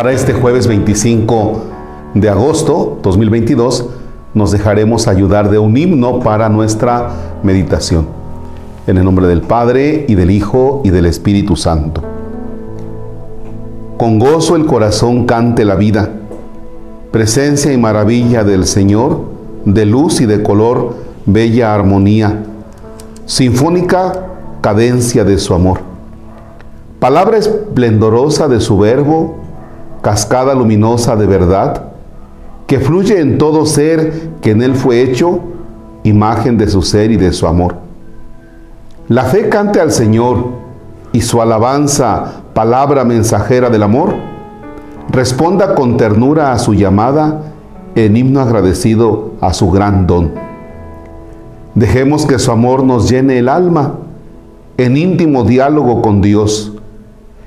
Para este jueves 25 de agosto 2022 nos dejaremos ayudar de un himno para nuestra meditación. En el nombre del Padre y del Hijo y del Espíritu Santo. Con gozo el corazón cante la vida, presencia y maravilla del Señor, de luz y de color, bella armonía, sinfónica cadencia de su amor. Palabra esplendorosa de su verbo, cascada luminosa de verdad, que fluye en todo ser que en él fue hecho, imagen de su ser y de su amor. La fe cante al Señor y su alabanza, palabra mensajera del amor, responda con ternura a su llamada en himno agradecido a su gran don. Dejemos que su amor nos llene el alma en íntimo diálogo con Dios,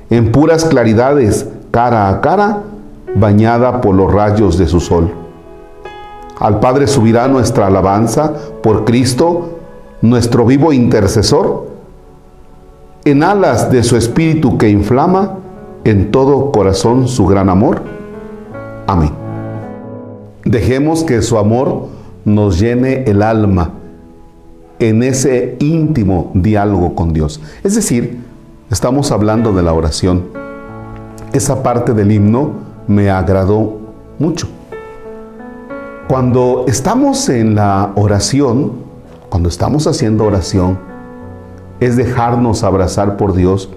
en puras claridades cara a cara, bañada por los rayos de su sol. Al Padre subirá nuestra alabanza por Cristo, nuestro vivo intercesor, en alas de su espíritu que inflama en todo corazón su gran amor. Amén. Dejemos que su amor nos llene el alma en ese íntimo diálogo con Dios. Es decir, estamos hablando de la oración esa parte del himno me agradó mucho. Cuando estamos en la oración, cuando estamos haciendo oración, es dejarnos abrazar por Dios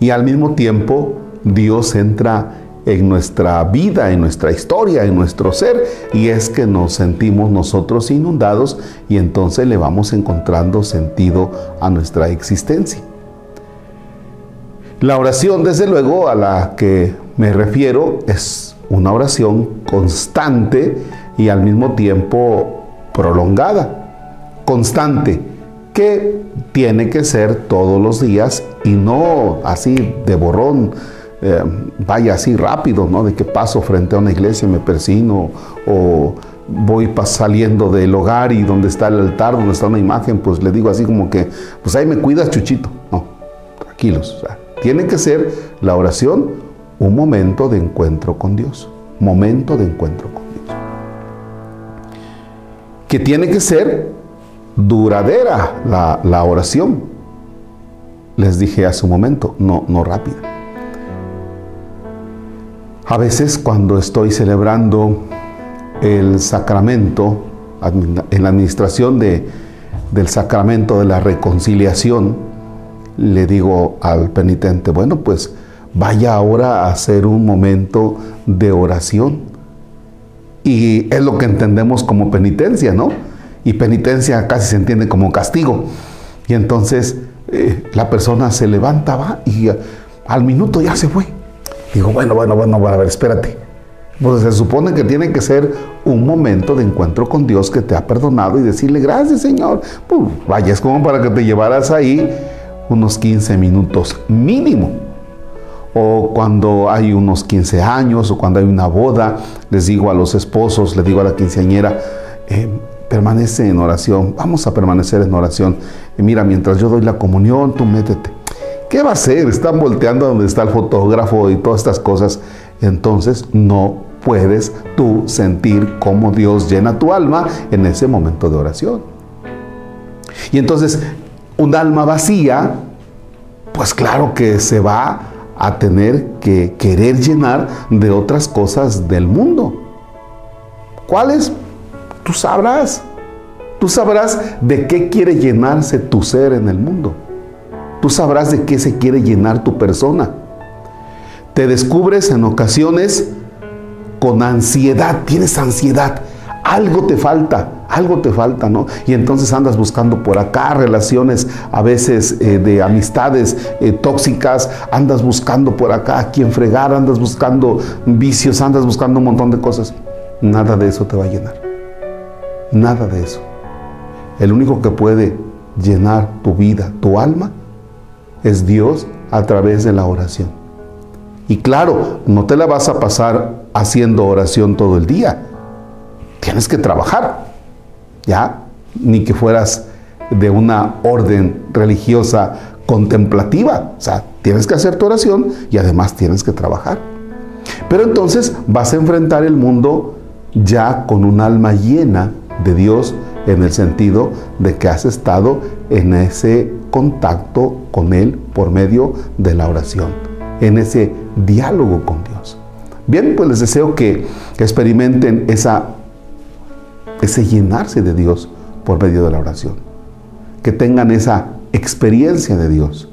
y al mismo tiempo Dios entra en nuestra vida, en nuestra historia, en nuestro ser, y es que nos sentimos nosotros inundados y entonces le vamos encontrando sentido a nuestra existencia. La oración, desde luego, a la que me refiero es una oración constante y al mismo tiempo prolongada, constante, que tiene que ser todos los días y no así de borrón, eh, vaya así rápido, ¿no? De que paso frente a una iglesia, me persino o voy saliendo del hogar y donde está el altar, donde está una imagen, pues le digo así como que, pues ahí me cuidas, chuchito. No, tranquilos. O sea, tiene que ser la oración un momento de encuentro con Dios. Momento de encuentro con Dios. Que tiene que ser duradera la, oración. Les dije hace un momento, no, no rápida. A veces cuando estoy celebrando el sacramento, en la administración de, del sacramento de la reconciliación, le digo al penitente, bueno, pues vaya ahora a hacer un momento de oración. Y es lo que entendemos como penitencia, ¿no? Y penitencia casi se entiende como castigo. Y entonces eh, la persona se levanta, va y al minuto ya se fue. Digo, bueno, bueno, bueno, a ver, espérate. Pues se supone que tiene que ser un momento de encuentro con Dios que te ha perdonado y decirle, gracias Señor. Pues vaya, es como para que te llevaras ahí unos 15 minutos mínimo. O cuando hay unos 15 años o cuando hay una boda, les digo a los esposos, les digo a la quinceañera, eh, permanece en oración, vamos a permanecer en oración. Mira, mientras yo doy la comunión, tú métete. ¿Qué va a hacer? Están volteando donde está el fotógrafo y todas estas cosas. Entonces no puedes tú sentir cómo Dios llena tu alma en ese momento de oración. Y entonces un alma vacía, pues claro que se va a tener que querer llenar de otras cosas del mundo. ¿Cuáles? Tú sabrás. Tú sabrás de qué quiere llenarse tu ser en el mundo. Tú sabrás de qué se quiere llenar tu persona. Te descubres en ocasiones con ansiedad, tienes ansiedad algo te falta, algo te falta, ¿no? Y entonces andas buscando por acá relaciones a veces eh, de amistades eh, tóxicas, andas buscando por acá a quien fregar, andas buscando vicios, andas buscando un montón de cosas. Nada de eso te va a llenar. Nada de eso. El único que puede llenar tu vida, tu alma, es Dios a través de la oración. Y claro, no te la vas a pasar haciendo oración todo el día tienes que trabajar, ¿ya? Ni que fueras de una orden religiosa contemplativa. O sea, tienes que hacer tu oración y además tienes que trabajar. Pero entonces vas a enfrentar el mundo ya con un alma llena de Dios en el sentido de que has estado en ese contacto con Él por medio de la oración, en ese diálogo con Dios. Bien, pues les deseo que experimenten esa, ese llenarse de Dios por medio de la oración, que tengan esa experiencia de Dios.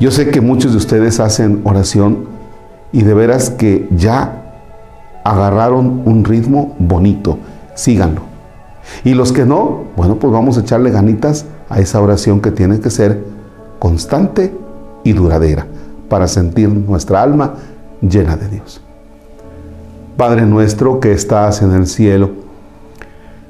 Yo sé que muchos de ustedes hacen oración y de veras que ya agarraron un ritmo bonito, síganlo. Y los que no, bueno, pues vamos a echarle ganitas a esa oración que tiene que ser constante y duradera para sentir nuestra alma llena de Dios. Padre nuestro que estás en el cielo,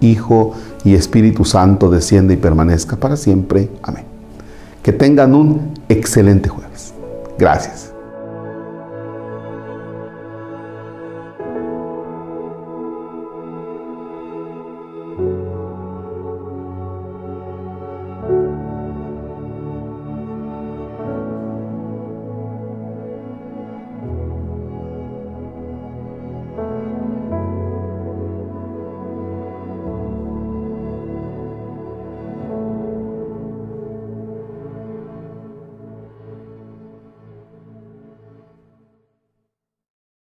Hijo y Espíritu Santo, desciende y permanezca para siempre. Amén. Que tengan un excelente jueves. Gracias.